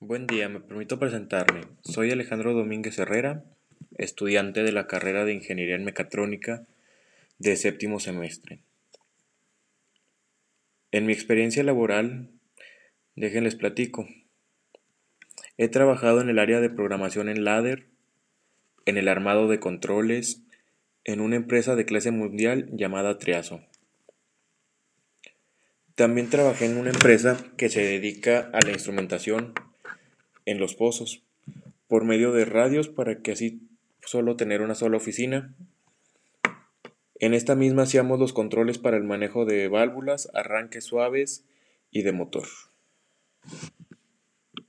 Buen día, me permito presentarme. Soy Alejandro Domínguez Herrera, estudiante de la carrera de Ingeniería en Mecatrónica de séptimo semestre. En mi experiencia laboral, déjenles platico. He trabajado en el área de programación en Ladder, en el armado de controles, en una empresa de clase mundial llamada Triaso. También trabajé en una empresa que se dedica a la instrumentación en los pozos por medio de radios para que así solo tener una sola oficina. En esta misma hacíamos los controles para el manejo de válvulas, arranques suaves y de motor.